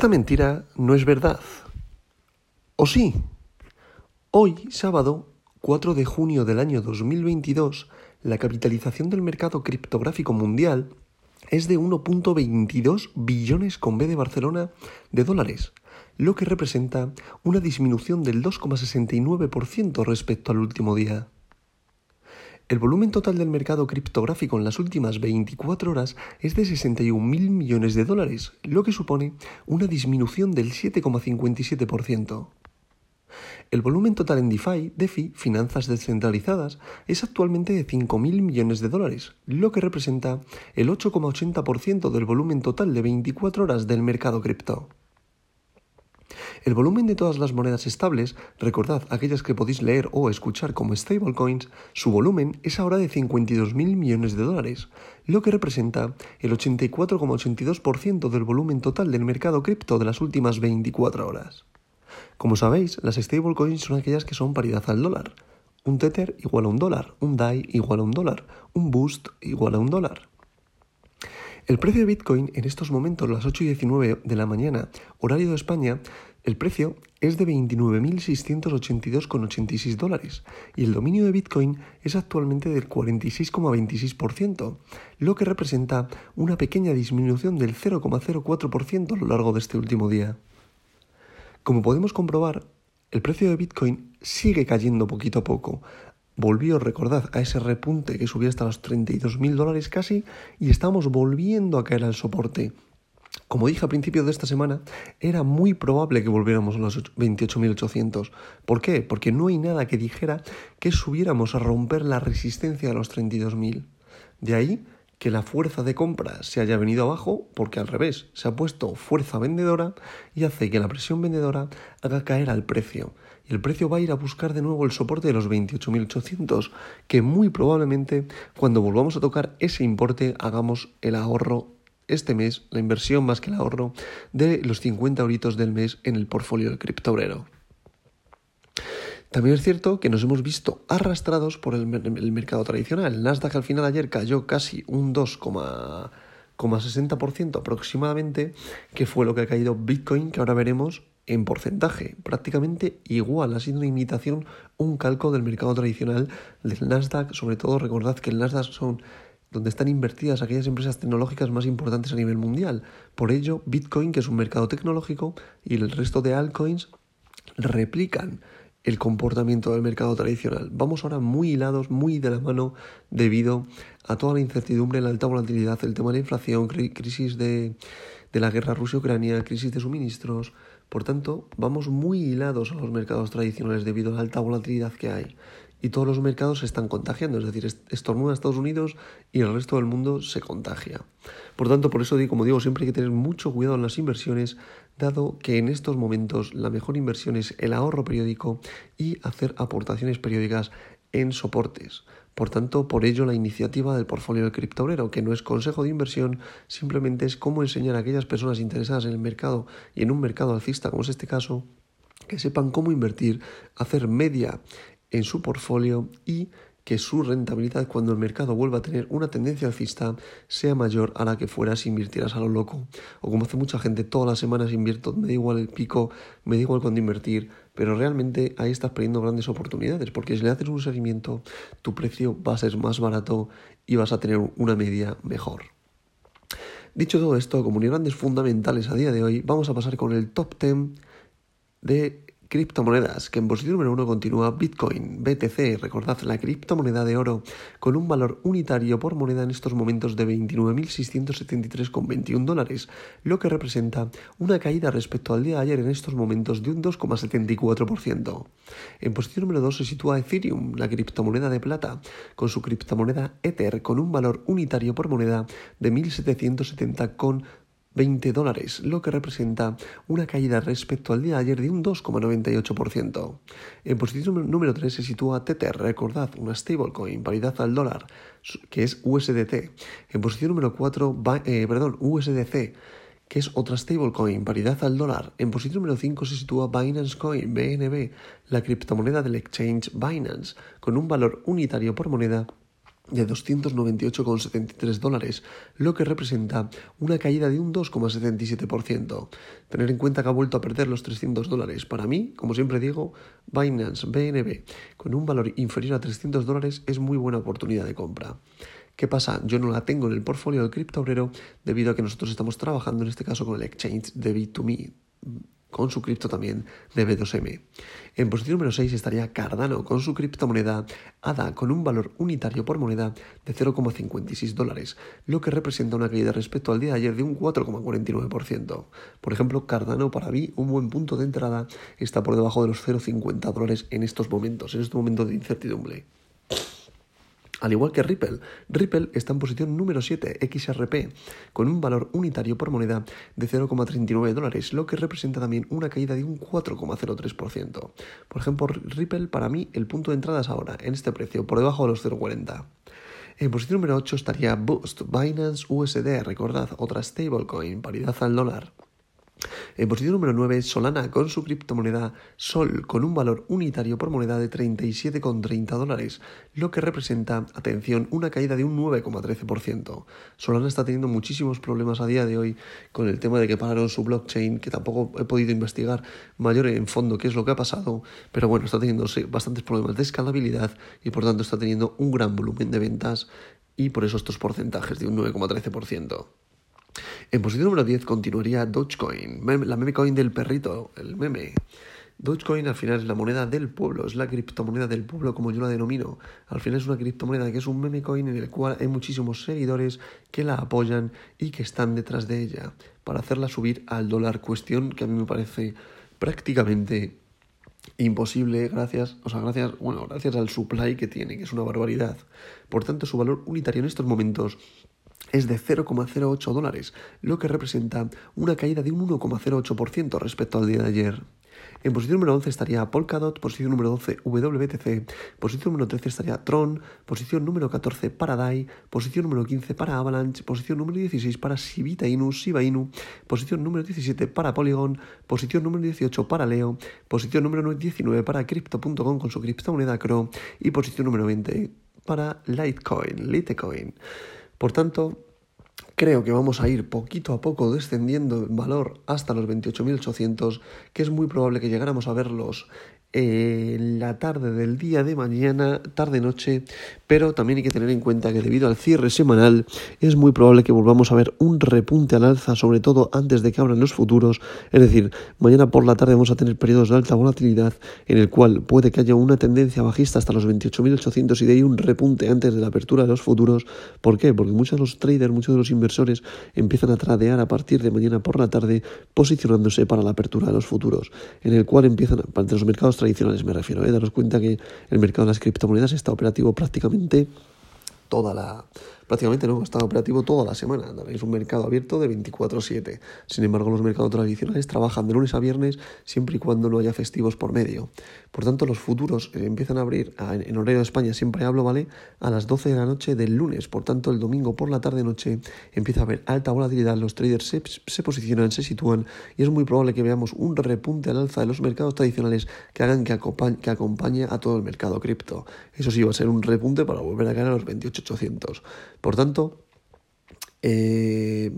Esta mentira no es verdad. ¿O sí? Hoy, sábado 4 de junio del año 2022, la capitalización del mercado criptográfico mundial es de 1.22 billones con B de Barcelona de dólares, lo que representa una disminución del 2,69% respecto al último día. El volumen total del mercado criptográfico en las últimas 24 horas es de 61.000 millones de dólares, lo que supone una disminución del 7,57%. El volumen total en DeFi, DeFi, finanzas descentralizadas, es actualmente de 5.000 millones de dólares, lo que representa el 8,80% del volumen total de 24 horas del mercado cripto. El volumen de todas las monedas estables, recordad aquellas que podéis leer o escuchar como stablecoins, su volumen es ahora de 52.000 millones de dólares, lo que representa el 84,82% del volumen total del mercado cripto de las últimas 24 horas. Como sabéis, las stablecoins son aquellas que son paridad al dólar. Un Tether igual a un dólar, un DAI igual a un dólar, un Boost igual a un dólar. El precio de Bitcoin en estos momentos, las 8 y 19 de la mañana, horario de España, el precio es de 29.682,86 dólares y el dominio de Bitcoin es actualmente del 46,26%, lo que representa una pequeña disminución del 0,04% a lo largo de este último día. Como podemos comprobar, el precio de Bitcoin sigue cayendo poquito a poco. Volvió, recordad, a ese repunte que subía hasta los 32.000 dólares casi y estamos volviendo a caer al soporte. Como dije a principios de esta semana, era muy probable que volviéramos a los 28.800. ¿Por qué? Porque no hay nada que dijera que subiéramos a romper la resistencia a los 32.000. De ahí que la fuerza de compra se haya venido abajo porque al revés, se ha puesto fuerza vendedora y hace que la presión vendedora haga caer al precio. Y el precio va a ir a buscar de nuevo el soporte de los 28.800, que muy probablemente cuando volvamos a tocar ese importe hagamos el ahorro este mes la inversión más que el ahorro de los 50 euritos del mes en el portfolio del criptobrero. También es cierto que nos hemos visto arrastrados por el, mercado tradicional. El Nasdaq al final ayer cayó casi un 2,60% aproximadamente, que fue lo que ha caído Bitcoin, que ahora veremos en porcentaje, prácticamente igual. Ha sido una imitación, un calco del mercado tradicional del Nasdaq. Sobre todo recordad que el Nasdaq son donde están invertidas aquellas empresas tecnológicas más importantes a nivel mundial. Por ello, Bitcoin, que es un mercado tecnológico, y el resto de altcoins replican el comportamiento del mercado tradicional. Vamos ahora muy hilados, muy de la mano debido a toda la incertidumbre, la alta volatilidad, el tema de la inflación, crisis de, de la guerra Rusia-Ucrania, crisis de suministros. Por tanto, vamos muy hilados a los mercados tradicionales debido a la alta volatilidad que hay y todos los mercados se están contagiando, es decir, estornuda Estados Unidos y el resto del mundo se contagia. Por tanto, por eso, como digo, siempre hay que tener mucho cuidado en las inversiones, dado que en estos momentos la mejor inversión es el ahorro periódico y hacer aportaciones periódicas en soportes. Por tanto, por ello la iniciativa del portfolio del criptobrero, que no es consejo de inversión, simplemente es cómo enseñar a aquellas personas interesadas en el mercado y en un mercado alcista, como es este caso, que sepan cómo invertir, hacer media en su portfolio y que su rentabilidad cuando el mercado vuelva a tener una tendencia alcista sea mayor a la que fuera si invirtieras a lo loco. O como hace mucha gente, todas las semanas invierto, me da igual el pico, me da igual cuándo invertir, pero realmente ahí estás perdiendo grandes oportunidades porque si le haces un seguimiento, tu precio va a ser más barato y vas a tener una media mejor. Dicho todo esto, como grandes fundamentales a día de hoy, vamos a pasar con el top 10 de Criptomonedas, que en posición número uno continúa Bitcoin, BTC, recordad la criptomoneda de oro, con un valor unitario por moneda en estos momentos de 29.673,21 dólares, lo que representa una caída respecto al día de ayer en estos momentos de un 2,74%. En posición número 2 se sitúa Ethereum, la criptomoneda de plata, con su criptomoneda Ether, con un valor unitario por moneda de 1.770,21 20 dólares, lo que representa una caída respecto al día de ayer de un 2,98%. En posición número 3 se sitúa Tether, recordad, una stablecoin, paridad al dólar, que es USDT. En posición número 4, eh, perdón, USDC, que es otra stablecoin, paridad al dólar. En posición número 5 se sitúa Binance Coin, BNB, la criptomoneda del exchange Binance, con un valor unitario por moneda de 298,73 dólares, lo que representa una caída de un 2,77%. Tener en cuenta que ha vuelto a perder los 300 dólares. Para mí, como siempre digo, Binance BNB con un valor inferior a 300 dólares es muy buena oportunidad de compra. ¿Qué pasa? Yo no la tengo en el portfolio del cripto obrero debido a que nosotros estamos trabajando en este caso con el exchange de Bit2Me con su cripto también de B2M. En posición número 6 estaría Cardano con su criptomoneda ADA con un valor unitario por moneda de 0,56 dólares, lo que representa una caída respecto al día de ayer de un 4,49%. Por ejemplo, Cardano para mí un buen punto de entrada está por debajo de los 0,50 dólares en estos momentos, en este momento de incertidumbre. Al igual que Ripple, Ripple está en posición número 7, XRP, con un valor unitario por moneda de 0,39 dólares, lo que representa también una caída de un 4,03%. Por ejemplo, Ripple para mí el punto de entrada es ahora, en este precio, por debajo de los 0,40. En posición número 8 estaría Boost, Binance USD, recordad, otra stablecoin, paridad al dólar. En posición número 9, Solana con su criptomoneda Sol con un valor unitario por moneda de 37,30 dólares, lo que representa, atención, una caída de un 9,13%. Solana está teniendo muchísimos problemas a día de hoy con el tema de que pararon su blockchain, que tampoco he podido investigar mayor en fondo qué es lo que ha pasado, pero bueno, está teniendo bastantes problemas de escalabilidad y por tanto está teniendo un gran volumen de ventas y por eso estos porcentajes de un 9,13%. En posición número 10 continuaría Dogecoin, la meme coin del perrito, el meme. Dogecoin al final es la moneda del pueblo, es la criptomoneda del pueblo como yo la denomino. Al final es una criptomoneda que es un meme coin en el cual hay muchísimos seguidores que la apoyan y que están detrás de ella para hacerla subir al dólar, cuestión que a mí me parece prácticamente imposible gracias, o sea, gracias, bueno, gracias al supply que tiene, que es una barbaridad. Por tanto, su valor unitario en estos momentos es de 0,08 dólares, lo que representa una caída de un 1,08% respecto al día de ayer. En posición número 11 estaría Polkadot, posición número 12 WBTC, posición número 13 estaría Tron, posición número 14 para DAI, posición número 15 para Avalanche, posición número 16 para Shibita Inu, Shiba Inu, posición número 17 para Polygon, posición número 18 para Leo, posición número 19 para Crypto.com con su criptomoneda Cro y posición número 20 para Litecoin, Litecoin. Por tanto, creo que vamos a ir poquito a poco descendiendo en valor hasta los 28.800, que es muy probable que llegáramos a verlos en la tarde del día de mañana, tarde-noche, pero también hay que tener en cuenta que debido al cierre semanal es muy probable que volvamos a ver un repunte al alza, sobre todo antes de que abran los futuros, es decir, mañana por la tarde vamos a tener periodos de alta volatilidad en el cual puede que haya una tendencia bajista hasta los 28.800 y de ahí un repunte antes de la apertura de los futuros. ¿Por qué? Porque muchos de los traders, muchos de los inversores empiezan a tradear a partir de mañana por la tarde posicionándose para la apertura de los futuros, en el cual empiezan, ante los mercados tradicionales me refiero, ¿eh? daros cuenta que el mercado de las criptomonedas está operativo prácticamente toda la, prácticamente no, está operativo toda la semana. Es un mercado abierto de 24/7. Sin embargo, los mercados tradicionales trabajan de lunes a viernes siempre y cuando no haya festivos por medio. Por tanto, los futuros eh, empiezan a abrir en horario de España, siempre hablo, ¿vale? A las 12 de la noche del lunes. Por tanto, el domingo por la tarde-noche empieza a haber alta volatilidad. Los traders se, posicionan, se sitúan y es muy probable que veamos un repunte al alza de los mercados tradicionales que hagan que acompañe a todo el mercado cripto. Eso sí, va a ser un repunte para volver a caer a los 28.800. Por tanto, eh,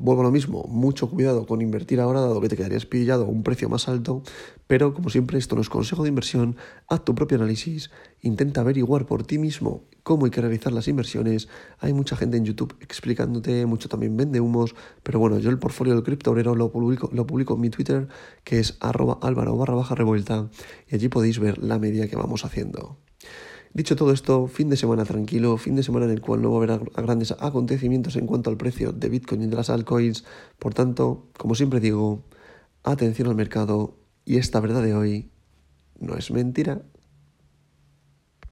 vuelvo a lo mismo, mucho cuidado con invertir ahora, dado que te quedarías pillado a un precio más alto, pero como siempre esto no es consejo de inversión, haz tu propio análisis, intenta averiguar por ti mismo cómo hay que realizar las inversiones, hay mucha gente en YouTube explicándote, mucho también vende humos, pero bueno, yo el portfolio del cripto obrero lo publico, lo publico en mi Twitter, que es arroba álvaro barra baja revuelta, y allí podéis ver la media que vamos haciendo. Dicho todo esto, fin de semana tranquilo, fin de semana en el cual no va a haber grandes acontecimientos en cuanto al precio de Bitcoin y de las altcoins. Por tanto, como siempre digo, atención al mercado y esta verdad de hoy no es mentira.